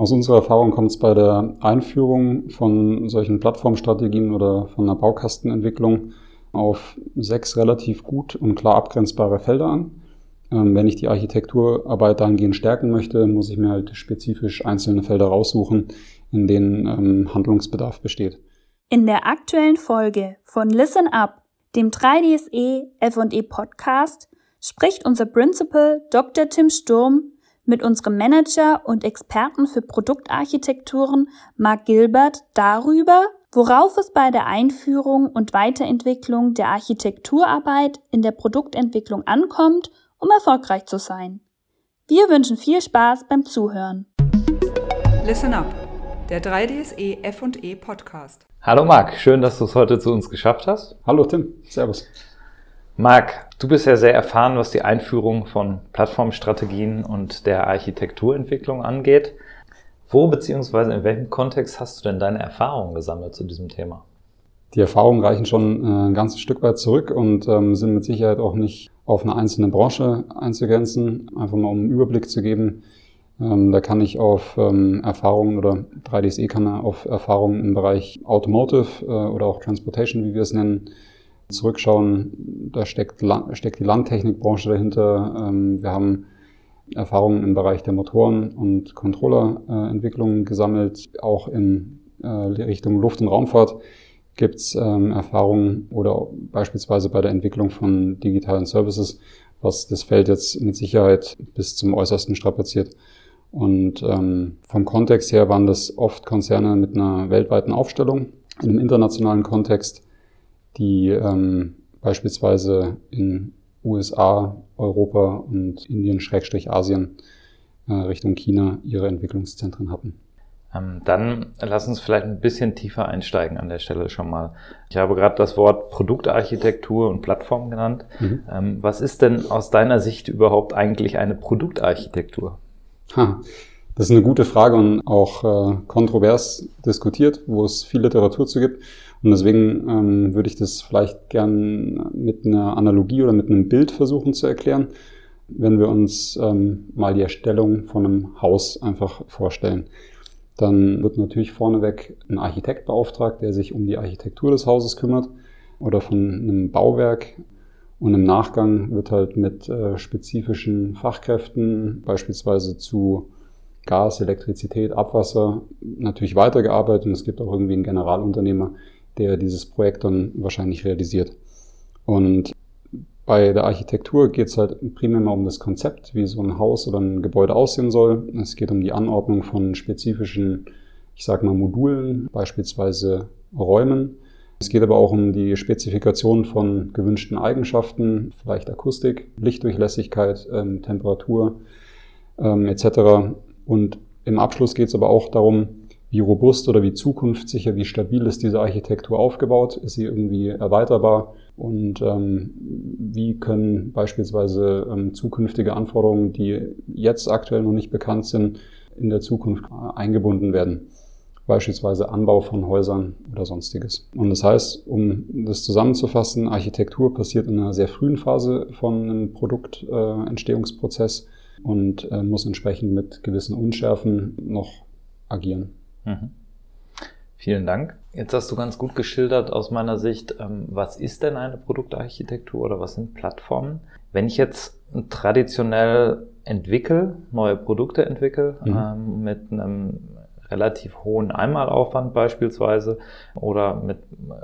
Aus unserer Erfahrung kommt es bei der Einführung von solchen Plattformstrategien oder von einer Baukastenentwicklung auf sechs relativ gut und klar abgrenzbare Felder an. Ähm, wenn ich die Architekturarbeit dahingehend stärken möchte, muss ich mir halt spezifisch einzelne Felder raussuchen, in denen ähm, Handlungsbedarf besteht. In der aktuellen Folge von Listen Up, dem 3DSE F&E Podcast, spricht unser Principal Dr. Tim Sturm mit unserem Manager und Experten für Produktarchitekturen Mark Gilbert darüber, worauf es bei der Einführung und Weiterentwicklung der Architekturarbeit in der Produktentwicklung ankommt, um erfolgreich zu sein. Wir wünschen viel Spaß beim Zuhören. Listen up, der 3DSE F&E Podcast. Hallo Marc, schön, dass du es heute zu uns geschafft hast. Hallo Tim, Servus. Marc, du bist ja sehr erfahren, was die Einführung von Plattformstrategien und der Architekturentwicklung angeht. Wo bzw. in welchem Kontext hast du denn deine Erfahrungen gesammelt zu diesem Thema? Die Erfahrungen reichen schon äh, ein ganzes Stück weit zurück und ähm, sind mit Sicherheit auch nicht auf eine einzelne Branche einzugrenzen, einfach mal um einen Überblick zu geben. Ähm, da kann ich auf ähm, Erfahrungen oder 3DSE kann auf Erfahrungen im Bereich Automotive äh, oder auch Transportation, wie wir es nennen, zurückschauen, da steckt, steckt die Landtechnikbranche dahinter. Ähm, wir haben Erfahrungen im Bereich der Motoren- und Controllerentwicklung gesammelt. Auch in äh, Richtung Luft- und Raumfahrt gibt es ähm, Erfahrungen oder beispielsweise bei der Entwicklung von digitalen Services, was das Feld jetzt mit Sicherheit bis zum Äußersten strapaziert. Und ähm, vom Kontext her waren das oft Konzerne mit einer weltweiten Aufstellung in einem internationalen Kontext die ähm, beispielsweise in USA, Europa und Indien, Schrägstrich Asien, äh, Richtung China ihre Entwicklungszentren hatten. Ähm, dann lass uns vielleicht ein bisschen tiefer einsteigen an der Stelle schon mal. Ich habe gerade das Wort Produktarchitektur und Plattform genannt. Mhm. Ähm, was ist denn aus deiner Sicht überhaupt eigentlich eine Produktarchitektur? Ha, das ist eine gute Frage und auch äh, kontrovers diskutiert, wo es viel Literatur zu gibt. Und deswegen ähm, würde ich das vielleicht gern mit einer Analogie oder mit einem Bild versuchen zu erklären, wenn wir uns ähm, mal die Erstellung von einem Haus einfach vorstellen. Dann wird natürlich vorneweg ein Architekt beauftragt, der sich um die Architektur des Hauses kümmert oder von einem Bauwerk. Und im Nachgang wird halt mit äh, spezifischen Fachkräften, beispielsweise zu Gas, Elektrizität, Abwasser, natürlich weitergearbeitet. Und es gibt auch irgendwie einen Generalunternehmer, der dieses Projekt dann wahrscheinlich realisiert. Und bei der Architektur geht es halt primär mal um das Konzept, wie so ein Haus oder ein Gebäude aussehen soll. Es geht um die Anordnung von spezifischen, ich sage mal, Modulen, beispielsweise Räumen. Es geht aber auch um die Spezifikation von gewünschten Eigenschaften, vielleicht Akustik, Lichtdurchlässigkeit, ähm, Temperatur ähm, etc. Und im Abschluss geht es aber auch darum, wie robust oder wie zukunftssicher, wie stabil ist diese Architektur aufgebaut? Ist sie irgendwie erweiterbar? Und ähm, wie können beispielsweise ähm, zukünftige Anforderungen, die jetzt aktuell noch nicht bekannt sind, in der Zukunft eingebunden werden? Beispielsweise Anbau von Häusern oder sonstiges. Und das heißt, um das zusammenzufassen, Architektur passiert in einer sehr frühen Phase von einem Produktentstehungsprozess äh, und äh, muss entsprechend mit gewissen Unschärfen noch agieren. Mhm. Vielen Dank. Jetzt hast du ganz gut geschildert aus meiner Sicht, ähm, was ist denn eine Produktarchitektur oder was sind Plattformen? Wenn ich jetzt traditionell entwickle, neue Produkte entwickle, mhm. ähm, mit einem relativ hohen Einmalaufwand beispielsweise oder mit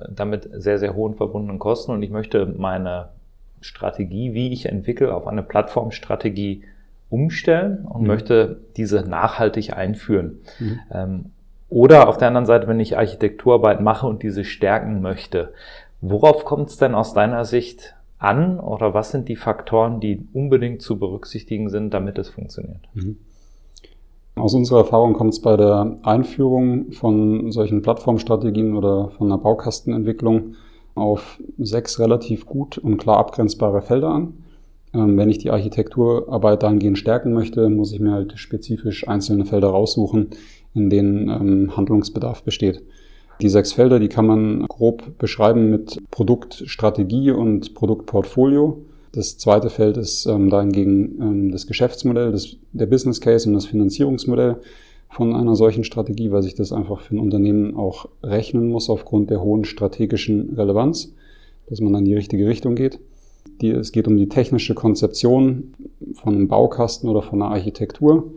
damit sehr, sehr hohen verbundenen Kosten und ich möchte meine Strategie, wie ich entwickle, auf eine Plattformstrategie umstellen und mhm. möchte diese nachhaltig einführen. Mhm. Ähm, oder auf der anderen Seite, wenn ich Architekturarbeit mache und diese stärken möchte, worauf kommt es denn aus deiner Sicht an oder was sind die Faktoren, die unbedingt zu berücksichtigen sind, damit es funktioniert? Mhm. Aus unserer Erfahrung kommt es bei der Einführung von solchen Plattformstrategien oder von einer Baukastenentwicklung auf sechs relativ gut und klar abgrenzbare Felder an. Ähm, wenn ich die Architekturarbeit dahingehend stärken möchte, muss ich mir halt spezifisch einzelne Felder raussuchen, in denen ähm, Handlungsbedarf besteht. Die sechs Felder, die kann man grob beschreiben mit Produktstrategie und Produktportfolio. Das zweite Feld ist ähm, dahingegen das Geschäftsmodell, das, der Business Case und das Finanzierungsmodell von einer solchen Strategie, weil sich das einfach für ein Unternehmen auch rechnen muss aufgrund der hohen strategischen Relevanz, dass man dann in die richtige Richtung geht. Die, es geht um die technische Konzeption von einem Baukasten oder von einer Architektur.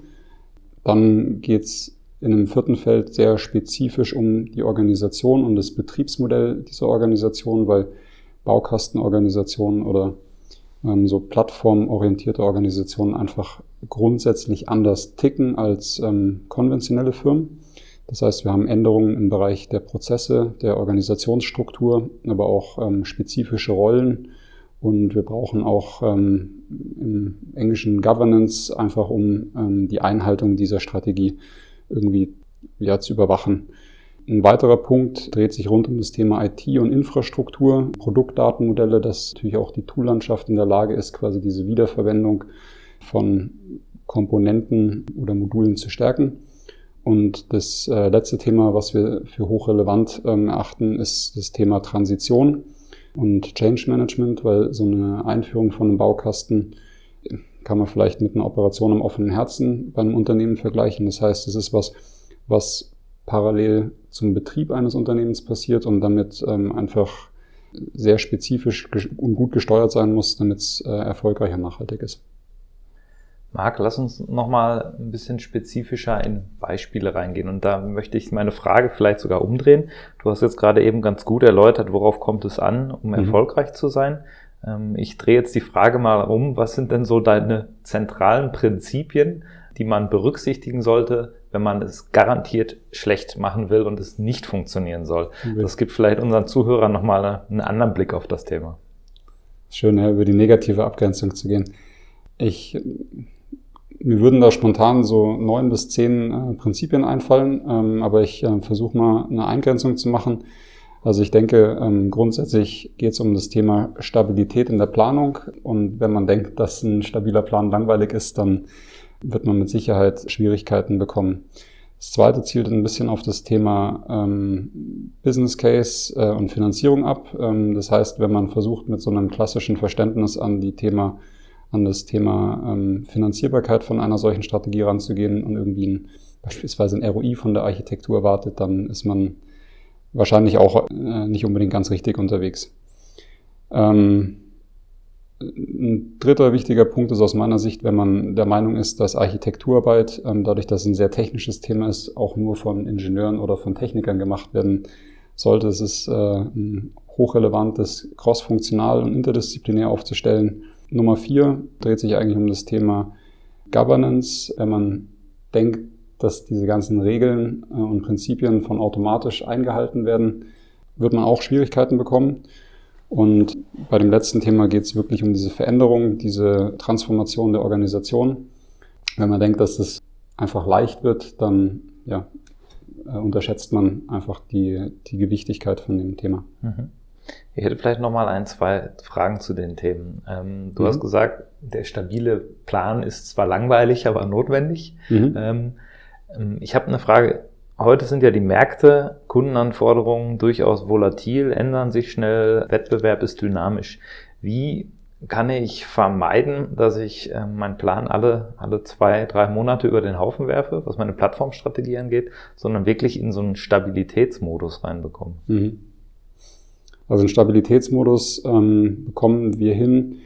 Dann geht es in einem vierten Feld sehr spezifisch um die Organisation und das Betriebsmodell dieser Organisation, weil Baukastenorganisationen oder ähm, so plattformorientierte Organisationen einfach grundsätzlich anders ticken als ähm, konventionelle Firmen. Das heißt, wir haben Änderungen im Bereich der Prozesse, der Organisationsstruktur, aber auch ähm, spezifische Rollen. Und wir brauchen auch ähm, im englischen Governance einfach, um ähm, die Einhaltung dieser Strategie irgendwie ja, zu überwachen. Ein weiterer Punkt dreht sich rund um das Thema IT und Infrastruktur, Produktdatenmodelle, dass natürlich auch die Toollandschaft in der Lage ist, quasi diese Wiederverwendung von Komponenten oder Modulen zu stärken. Und das äh, letzte Thema, was wir für hochrelevant ähm, erachten, ist das Thema Transition und Change Management, weil so eine Einführung von einem Baukasten kann man vielleicht mit einer Operation am offenen Herzen bei einem Unternehmen vergleichen. Das heißt, es ist was, was parallel zum Betrieb eines Unternehmens passiert und damit ähm, einfach sehr spezifisch und gut gesteuert sein muss, damit es äh, erfolgreich und nachhaltig ist. Marc, lass uns nochmal ein bisschen spezifischer in Beispiele reingehen. Und da möchte ich meine Frage vielleicht sogar umdrehen. Du hast jetzt gerade eben ganz gut erläutert, worauf kommt es an, um mhm. erfolgreich zu sein. Ähm, ich drehe jetzt die Frage mal um, was sind denn so deine zentralen Prinzipien, die man berücksichtigen sollte, wenn man es garantiert schlecht machen will und es nicht funktionieren soll. Das gibt vielleicht unseren Zuhörern nochmal einen anderen Blick auf das Thema. Schön, über die negative Abgrenzung zu gehen. Ich, mir würden da spontan so neun bis zehn äh, Prinzipien einfallen, ähm, aber ich äh, versuche mal eine Eingrenzung zu machen. Also ich denke, ähm, grundsätzlich geht es um das Thema Stabilität in der Planung. Und wenn man denkt, dass ein stabiler Plan langweilig ist, dann wird man mit Sicherheit Schwierigkeiten bekommen. Das zweite zielt ein bisschen auf das Thema ähm, Business Case äh, und Finanzierung ab. Ähm, das heißt, wenn man versucht, mit so einem klassischen Verständnis an die Thema, an das Thema ähm, Finanzierbarkeit von einer solchen Strategie ranzugehen und irgendwie ein, beispielsweise ein ROI von der Architektur erwartet, dann ist man wahrscheinlich auch äh, nicht unbedingt ganz richtig unterwegs. Ähm, ein dritter wichtiger Punkt ist aus meiner Sicht, wenn man der Meinung ist, dass Architekturarbeit, ähm, dadurch, dass es ein sehr technisches Thema ist, auch nur von Ingenieuren oder von Technikern gemacht werden sollte. Es ist äh, hochrelevant, das crossfunktional und interdisziplinär aufzustellen. Nummer vier dreht sich eigentlich um das Thema Governance. Wenn man denkt, dass diese ganzen Regeln äh, und Prinzipien von automatisch eingehalten werden, wird man auch Schwierigkeiten bekommen. Und bei dem letzten Thema geht es wirklich um diese Veränderung, diese Transformation der Organisation. Wenn man denkt, dass es einfach leicht wird, dann ja, äh, unterschätzt man einfach die, die Gewichtigkeit von dem Thema. Mhm. Ich hätte vielleicht nochmal ein, zwei Fragen zu den Themen. Ähm, du mhm. hast gesagt, der stabile Plan ist zwar langweilig, aber notwendig. Mhm. Ähm, ähm ich habe eine Frage. Heute sind ja die Märkte, Kundenanforderungen durchaus volatil, ändern sich schnell, Wettbewerb ist dynamisch. Wie kann ich vermeiden, dass ich äh, meinen Plan alle, alle zwei, drei Monate über den Haufen werfe, was meine Plattformstrategie angeht, sondern wirklich in so einen Stabilitätsmodus reinbekomme? Mhm. Also einen Stabilitätsmodus ähm, bekommen wir hin,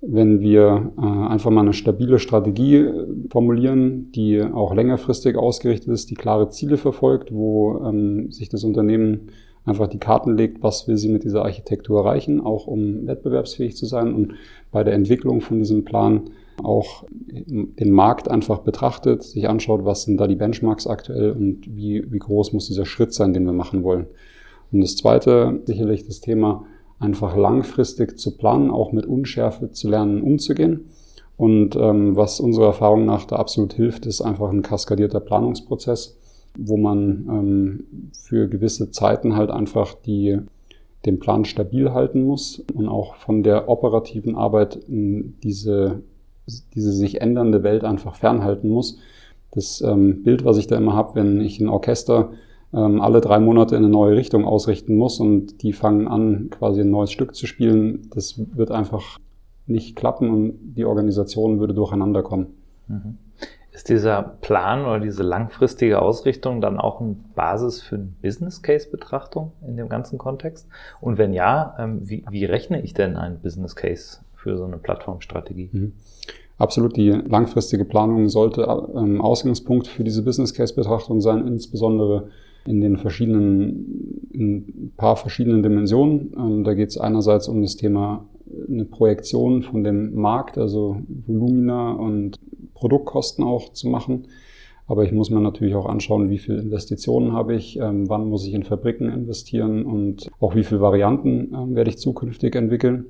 wenn wir äh, einfach mal eine stabile Strategie äh, formulieren, die auch längerfristig ausgerichtet ist, die klare Ziele verfolgt, wo ähm, sich das Unternehmen einfach die Karten legt, was will sie mit dieser Architektur erreichen, auch um wettbewerbsfähig zu sein und bei der Entwicklung von diesem Plan auch den Markt einfach betrachtet, sich anschaut, was sind da die Benchmarks aktuell und wie, wie groß muss dieser Schritt sein, den wir machen wollen. Und das zweite, sicherlich das Thema einfach langfristig zu planen, auch mit Unschärfe zu lernen, umzugehen. Und ähm, was unserer Erfahrung nach da absolut hilft, ist einfach ein kaskadierter Planungsprozess, wo man ähm, für gewisse Zeiten halt einfach die, den Plan stabil halten muss und auch von der operativen Arbeit diese, diese sich ändernde Welt einfach fernhalten muss. Das ähm, Bild, was ich da immer habe, wenn ich ein Orchester ähm, alle drei Monate in eine neue Richtung ausrichten muss und die fangen an, quasi ein neues Stück zu spielen. Das wird einfach nicht klappen und die Organisation würde durcheinander kommen. Mhm. Ist dieser Plan oder diese langfristige Ausrichtung dann auch eine Basis für eine Business Case Betrachtung in dem ganzen Kontext? Und wenn ja, ähm, wie, wie rechne ich denn einen Business Case für so eine Plattformstrategie? Mhm. Absolut, die langfristige Planung sollte ähm, Ausgangspunkt für diese Business Case Betrachtung sein, insbesondere in den verschiedenen, in ein paar verschiedenen Dimensionen. Ähm, da geht es einerseits um das Thema eine Projektion von dem Markt, also Volumina und Produktkosten auch zu machen. Aber ich muss mir natürlich auch anschauen, wie viel Investitionen habe ich, ähm, wann muss ich in Fabriken investieren und auch wie viele Varianten ähm, werde ich zukünftig entwickeln.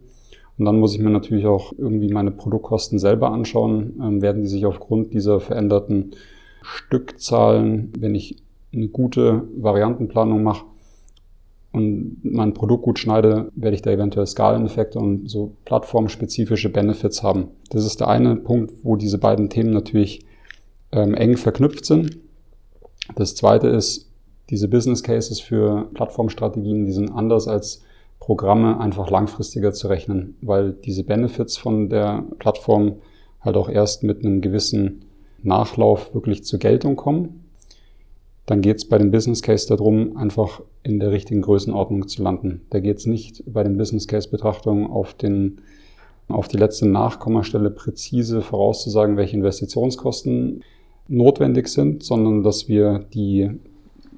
Und dann muss ich mir natürlich auch irgendwie meine Produktkosten selber anschauen. Ähm, werden die sich aufgrund dieser veränderten Stückzahlen, wenn ich eine gute Variantenplanung mache, und mein Produkt gut schneide, werde ich da eventuell Skaleneffekte und so plattformspezifische Benefits haben. Das ist der eine Punkt, wo diese beiden Themen natürlich ähm, eng verknüpft sind. Das zweite ist, diese Business Cases für Plattformstrategien, die sind anders als Programme einfach langfristiger zu rechnen, weil diese Benefits von der Plattform halt auch erst mit einem gewissen Nachlauf wirklich zur Geltung kommen dann geht es bei dem Business Case darum, einfach in der richtigen Größenordnung zu landen. Da geht es nicht bei den Business Case Betrachtungen auf den auf die letzte Nachkommastelle präzise vorauszusagen, welche Investitionskosten notwendig sind, sondern dass wir die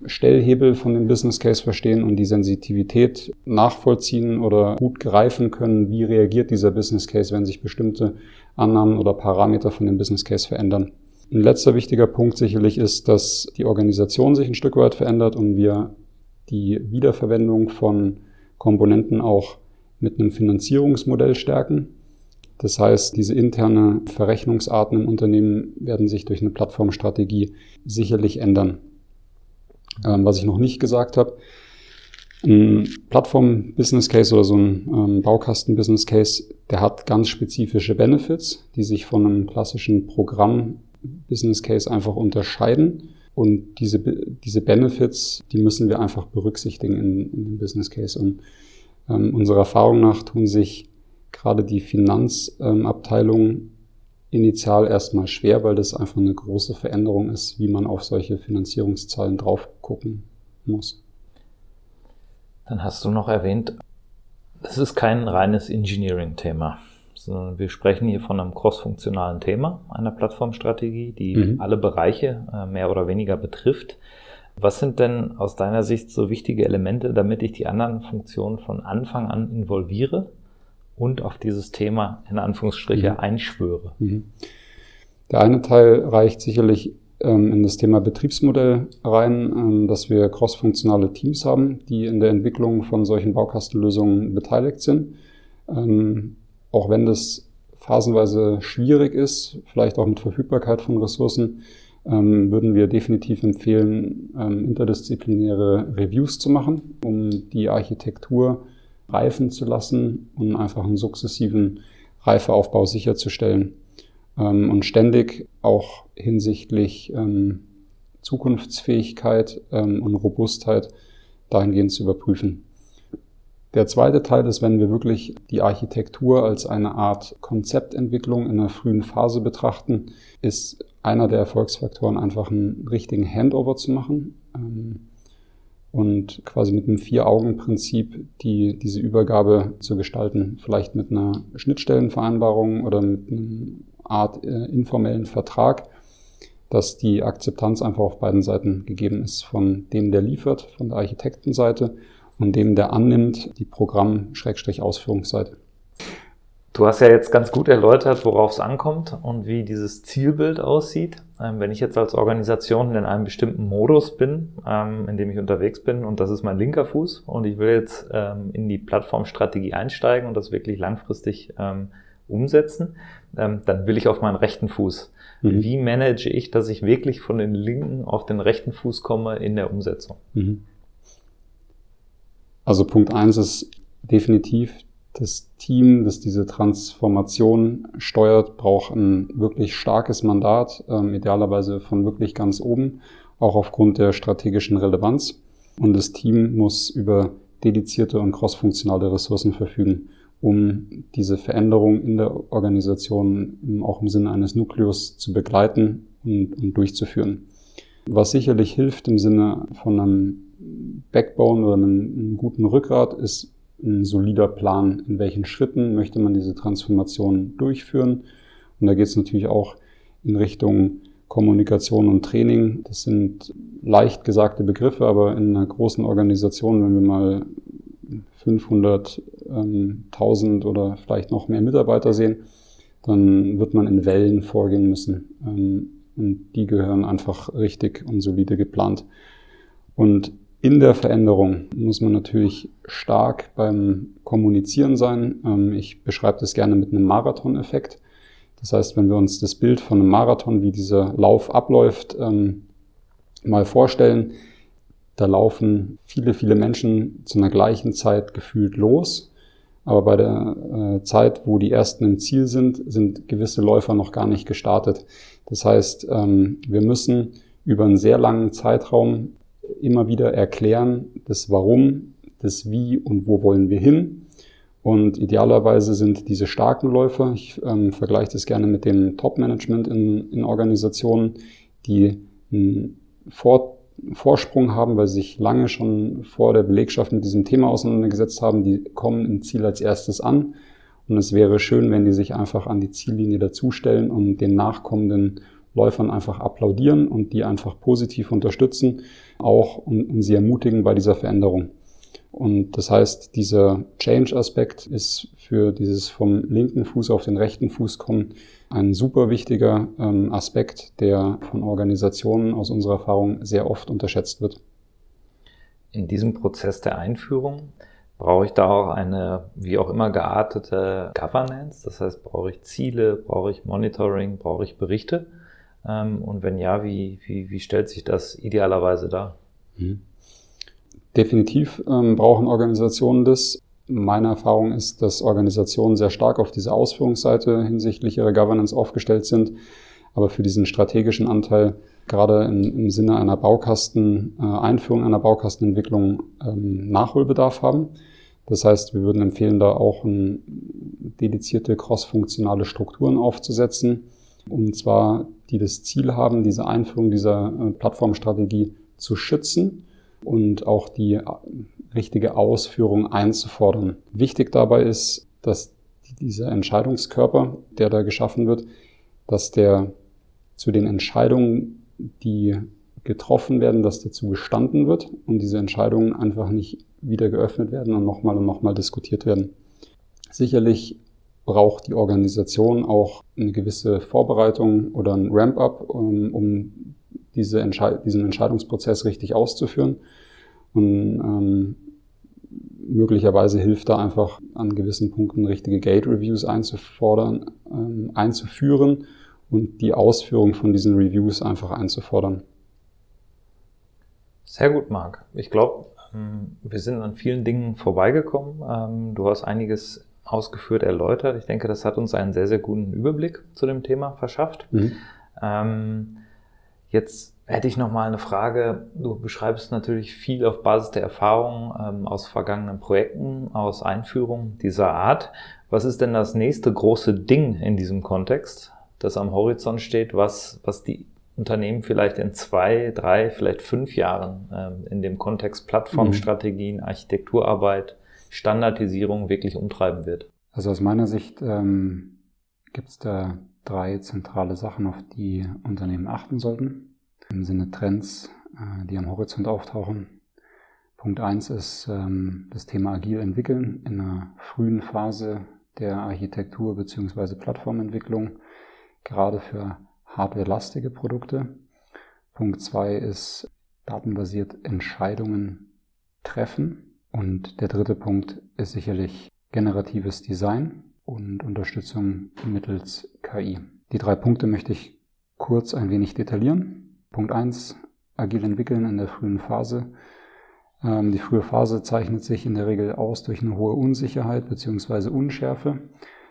Stellhebel von dem Business Case verstehen und die Sensitivität nachvollziehen oder gut greifen können, wie reagiert dieser Business Case, wenn sich bestimmte Annahmen oder Parameter von dem Business Case verändern. Ein letzter wichtiger Punkt sicherlich ist, dass die Organisation sich ein Stück weit verändert und wir die Wiederverwendung von Komponenten auch mit einem Finanzierungsmodell stärken. Das heißt, diese interne Verrechnungsarten im Unternehmen werden sich durch eine Plattformstrategie sicherlich ändern. Ähm, was ich noch nicht gesagt habe, ein Plattform-Business Case oder so ein ähm, Baukasten-Business Case, der hat ganz spezifische Benefits, die sich von einem klassischen Programm Business Case einfach unterscheiden. Und diese, diese Benefits, die müssen wir einfach berücksichtigen in, in dem Business Case. Und ähm, unserer Erfahrung nach tun sich gerade die Finanzabteilungen ähm, initial erstmal schwer, weil das einfach eine große Veränderung ist, wie man auf solche Finanzierungszahlen drauf gucken muss. Dann hast du noch erwähnt, es ist kein reines Engineering-Thema sondern wir sprechen hier von einem crossfunktionalen Thema, einer Plattformstrategie, die mhm. alle Bereiche äh, mehr oder weniger betrifft. Was sind denn aus deiner Sicht so wichtige Elemente, damit ich die anderen Funktionen von Anfang an involviere und auf dieses Thema in Anführungsstriche mhm. einschwöre? Mhm. Der eine Teil reicht sicherlich ähm, in das Thema Betriebsmodell rein, ähm, dass wir crossfunktionale Teams haben, die in der Entwicklung von solchen Baukastenlösungen beteiligt sind. Ähm, auch wenn das phasenweise schwierig ist, vielleicht auch mit Verfügbarkeit von Ressourcen, ähm, würden wir definitiv empfehlen, ähm, interdisziplinäre Reviews zu machen, um die Architektur reifen zu lassen und einfach einen sukzessiven Reifeaufbau sicherzustellen ähm, und ständig auch hinsichtlich ähm, Zukunftsfähigkeit ähm, und Robustheit dahingehend zu überprüfen. Der zweite Teil ist, wenn wir wirklich die Architektur als eine Art Konzeptentwicklung in einer frühen Phase betrachten, ist einer der Erfolgsfaktoren einfach einen richtigen Handover zu machen ähm, und quasi mit einem Vier-Augen-Prinzip die, diese Übergabe zu gestalten. Vielleicht mit einer Schnittstellenvereinbarung oder mit einer Art äh, informellen Vertrag, dass die Akzeptanz einfach auf beiden Seiten gegeben ist, von dem, der liefert, von der Architektenseite und dem der annimmt, die Programm-Ausführungsseite. Du hast ja jetzt ganz gut erläutert, worauf es ankommt und wie dieses Zielbild aussieht. Ähm, wenn ich jetzt als Organisation in einem bestimmten Modus bin, ähm, in dem ich unterwegs bin und das ist mein linker Fuß und ich will jetzt ähm, in die Plattformstrategie einsteigen und das wirklich langfristig umsetzen, dann will ich auf meinen rechten Fuß. Mhm. Wie manage ich, dass ich wirklich von den linken auf den rechten Fuß komme in der Umsetzung? Mhm. Also Punkt eins ist definitiv das Team, das diese Transformation steuert, braucht ein wirklich starkes Mandat, ähm, idealerweise von wirklich ganz oben, auch aufgrund der strategischen Relevanz. Und das Team muss über dedizierte und crossfunktionale Ressourcen verfügen, um diese Veränderung in der Organisation auch im Sinne eines Nukleus zu begleiten und, und durchzuführen. Was sicherlich hilft im Sinne von einem Backbone oder einem, einem guten Rückgrat, ist ein solider Plan, in welchen Schritten möchte man diese Transformation durchführen. Und da geht es natürlich auch in Richtung Kommunikation und Training. Das sind leicht gesagte Begriffe, aber in einer großen Organisation, wenn wir mal 500, ähm, 1000 oder vielleicht noch mehr Mitarbeiter sehen, dann wird man in Wellen vorgehen müssen. Ähm, und die gehören einfach richtig und solide geplant. Und in der Veränderung muss man natürlich stark beim Kommunizieren sein. Ähm, ich beschreibe das gerne mit einem Marathon-Effekt. Das heißt, wenn wir uns das Bild von einem Marathon, wie dieser Lauf abläuft, ähm, mal vorstellen, da laufen viele, viele Menschen zu einer gleichen Zeit gefühlt los. Aber bei der äh, Zeit, wo die ersten im Ziel sind, sind gewisse Läufer noch gar nicht gestartet. Das heißt, ähm, wir müssen über einen sehr langen Zeitraum immer wieder erklären, das Warum, das Wie und wo wollen wir hin. Und idealerweise sind diese starken Läufer, ich ähm, vergleiche das gerne mit dem Top-Management in, in Organisationen, die einen Vor Vorsprung haben, weil sie sich lange schon vor der Belegschaft mit diesem Thema auseinandergesetzt haben, die kommen im Ziel als erstes an. Und es wäre schön, wenn die sich einfach an die Ziellinie dazustellen und den nachkommenden Läufern einfach applaudieren und die einfach positiv unterstützen, auch und, und sie ermutigen bei dieser Veränderung. Und das heißt, dieser Change-Aspekt ist für dieses vom linken Fuß auf den rechten Fuß kommen ein super wichtiger ähm, Aspekt, der von Organisationen aus unserer Erfahrung sehr oft unterschätzt wird. In diesem Prozess der Einführung brauche ich da auch eine wie auch immer geartete Governance. Das heißt, brauche ich Ziele, brauche ich Monitoring, brauche ich Berichte? Ähm, und wenn ja, wie, wie, wie stellt sich das idealerweise dar? Mhm. Definitiv ähm, brauchen Organisationen das. Meine Erfahrung ist, dass Organisationen sehr stark auf diese Ausführungsseite hinsichtlich ihrer Governance aufgestellt sind, aber für diesen strategischen Anteil gerade im, im Sinne einer Baukasten, äh, Einführung einer Baukastenentwicklung ähm, Nachholbedarf haben. Das heißt, wir würden empfehlen, da auch ein, dedizierte crossfunktionale Strukturen aufzusetzen, und zwar die das Ziel haben, diese Einführung dieser äh, Plattformstrategie zu schützen und auch die äh, richtige Ausführung einzufordern. Wichtig dabei ist, dass dieser Entscheidungskörper, der da geschaffen wird, dass der zu den Entscheidungen, die getroffen werden, dass dazu gestanden wird und diese Entscheidungen einfach nicht wieder geöffnet werden und nochmal und nochmal diskutiert werden. Sicherlich braucht die Organisation auch eine gewisse Vorbereitung oder ein Ramp-up, um, um diese Entscheid diesen Entscheidungsprozess richtig auszuführen. Und ähm, möglicherweise hilft da einfach an gewissen Punkten richtige Gate-Reviews einzufordern, ähm, einzuführen und die Ausführung von diesen Reviews einfach einzufordern. Sehr gut, Marc. Ich glaube, ähm, wir sind an vielen Dingen vorbeigekommen. Ähm, du hast einiges ausgeführt erläutert. Ich denke, das hat uns einen sehr, sehr guten Überblick zu dem Thema verschafft. Mhm. Ähm, jetzt hätte ich noch mal eine Frage. Du beschreibst natürlich viel auf Basis der Erfahrungen ähm, aus vergangenen Projekten, aus Einführungen dieser Art. Was ist denn das nächste große Ding in diesem Kontext, das am Horizont steht, was, was die Unternehmen vielleicht in zwei, drei, vielleicht fünf Jahren ähm, in dem Kontext Plattformstrategien, Architekturarbeit, Standardisierung wirklich umtreiben wird? Also aus meiner Sicht ähm, gibt es da drei zentrale Sachen, auf die Unternehmen achten sollten im Sinne Trends, äh, die am Horizont auftauchen. Punkt eins ist ähm, das Thema agil entwickeln in einer frühen Phase der Architektur bzw. Plattformentwicklung, gerade für hardwarelastige Produkte. Punkt zwei ist datenbasiert Entscheidungen treffen. Und der dritte Punkt ist sicherlich generatives Design und Unterstützung mittels KI. Die drei Punkte möchte ich kurz ein wenig detaillieren. Punkt 1, agil entwickeln in der frühen Phase. Ähm, die frühe Phase zeichnet sich in der Regel aus durch eine hohe Unsicherheit bzw. Unschärfe.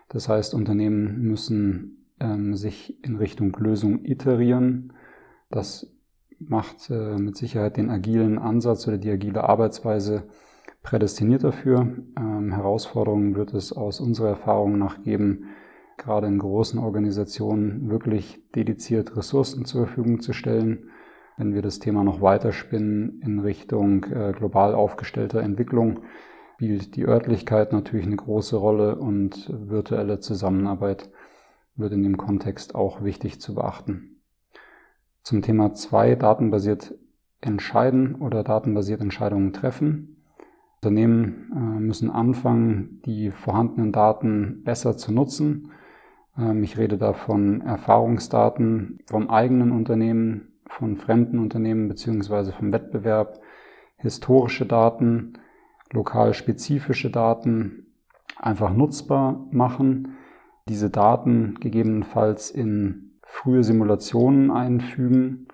Das heißt, Unternehmen müssen ähm, sich in Richtung Lösung iterieren. Das macht äh, mit Sicherheit den agilen Ansatz oder die agile Arbeitsweise prädestiniert dafür. Ähm, Herausforderungen wird es aus unserer Erfahrung nach geben, gerade in großen Organisationen wirklich dediziert Ressourcen zur Verfügung zu stellen. Wenn wir das Thema noch weiterspinnen in Richtung äh, global aufgestellter Entwicklung, spielt die Örtlichkeit natürlich eine große Rolle und virtuelle Zusammenarbeit wird in dem Kontext auch wichtig zu beachten. Zum Thema 2 datenbasiert entscheiden oder datenbasiert Entscheidungen treffen. Unternehmen äh, müssen anfangen, die vorhandenen Daten besser zu nutzen. Ähm, ich rede da von Erfahrungsdaten vom eigenen Unternehmen, von fremden Unternehmen beziehungsweise vom Wettbewerb, historische Daten, lokal spezifische Daten einfach nutzbar machen, diese Daten gegebenenfalls in frühe Simulationen einfügen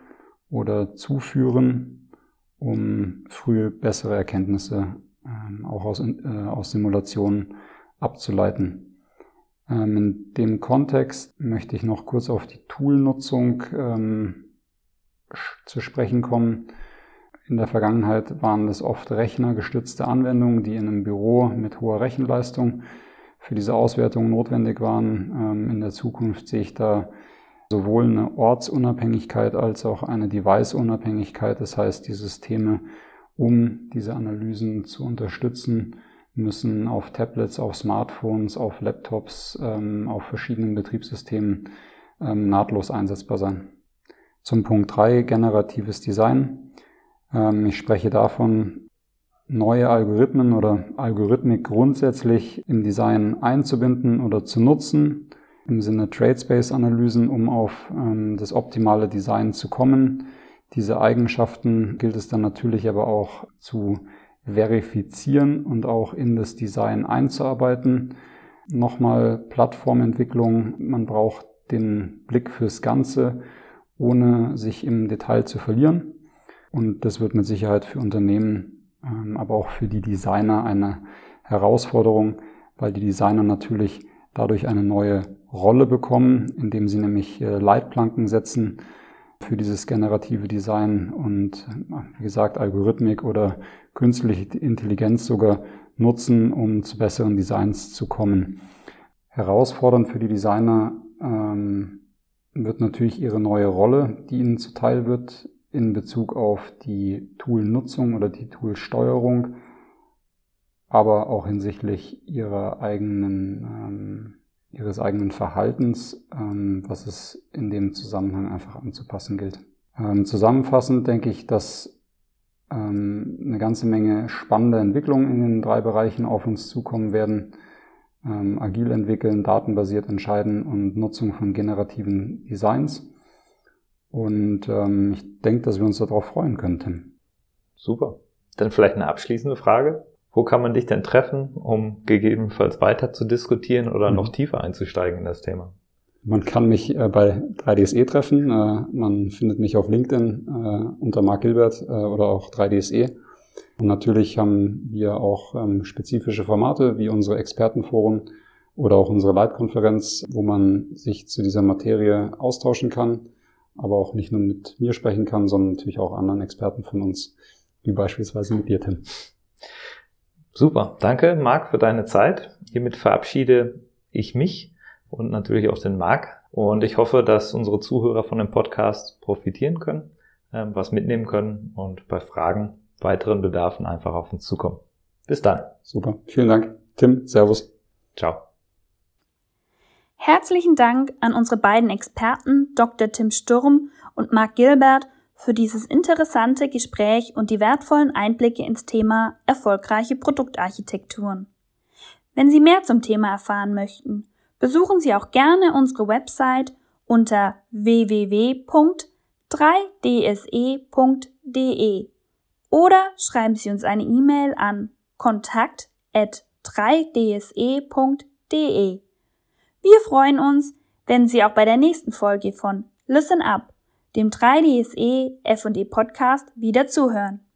oder zuführen, um frühe bessere Erkenntnisse ähm, auch aus, äh, aus Simulationen abzuleiten. Ähm, in dem Kontext möchte ich noch kurz auf die Toolnutzung ähm, zu sprechen kommen. In der Vergangenheit waren es oft rechnergestützte Anwendungen, die in einem Büro mit hoher Rechenleistung für diese Auswertung notwendig waren. Ähm, in der Zukunft sehe ich da sowohl eine Ortsunabhängigkeit als auch eine Device-Unabhängigkeit. Das heißt, die Systeme, um diese Analysen zu unterstützen, müssen auf Tablets, auf Smartphones, auf Laptops, ähm, auf verschiedenen Betriebssystemen ähm, nahtlos einsetzbar sein. Zum Punkt 3, generatives Design. Ähm, ich spreche davon, neue Algorithmen oder Algorithmik grundsätzlich im Design einzubinden oder zu nutzen, im Sinne Tradespace-Analysen, um auf das optimale Design zu kommen. Diese Eigenschaften gilt es dann natürlich aber auch zu verifizieren und auch in das Design einzuarbeiten. Nochmal Plattformentwicklung. Man braucht den Blick fürs Ganze ohne sich im Detail zu verlieren. Und das wird mit Sicherheit für Unternehmen, ähm, aber auch für die Designer eine Herausforderung, weil die Designer natürlich dadurch eine neue Rolle bekommen, indem sie nämlich äh, Leitplanken setzen für dieses generative Design und wie gesagt Algorithmik oder künstliche Intelligenz sogar nutzen, um zu besseren Designs zu kommen. Herausfordernd für die Designer ähm, wird natürlich ihre neue Rolle, die ihnen zuteil wird, in Bezug auf die Tool-Nutzung oder die Tool-Steuerung, aber auch hinsichtlich ihrer eigenen, ähm, ihres eigenen Verhaltens, ähm, was es in dem Zusammenhang einfach anzupassen gilt. Ähm, zusammenfassend denke ich, dass ähm, eine ganze Menge spannender Entwicklungen in den drei Bereichen auf uns zukommen werden ähm, agil entwickeln, datenbasiert entscheiden und Nutzung von generativen Designs. Und ähm, ich denke, dass wir uns darauf freuen könnten. Super. Dann vielleicht eine abschließende Frage. Wo kann man dich denn treffen, um gegebenenfalls weiter zu diskutieren oder mhm. noch tiefer einzusteigen in das Thema? Man kann mich äh, bei 3DSE treffen. Äh, man findet mich auf LinkedIn äh, unter Mark Gilbert oder auch 3DSE. Und natürlich haben wir auch ähm, spezifische Formate wie unsere Expertenforen oder auch unsere Leitkonferenz, wo man sich zu dieser Materie austauschen kann, aber auch nicht nur mit mir sprechen kann, sondern natürlich auch anderen Experten von uns, wie beispielsweise mit dir, Tim. Super, danke Marc für deine Zeit. Hiermit verabschiede ich mich und natürlich auch den Marc. Und ich hoffe, dass unsere Zuhörer von dem Podcast profitieren können, ähm, was mitnehmen können und bei Fragen weiteren Bedarfen einfach auf uns zukommen. Bis dann. Super. Vielen Dank. Tim, Servus. Ciao. Herzlichen Dank an unsere beiden Experten Dr. Tim Sturm und Marc Gilbert für dieses interessante Gespräch und die wertvollen Einblicke ins Thema erfolgreiche Produktarchitekturen. Wenn Sie mehr zum Thema erfahren möchten, besuchen Sie auch gerne unsere Website unter www.3dse.de oder schreiben Sie uns eine E-Mail an kontakt@3dse.de. Wir freuen uns, wenn Sie auch bei der nächsten Folge von Listen Up, dem 3DSE F&E Podcast wieder zuhören.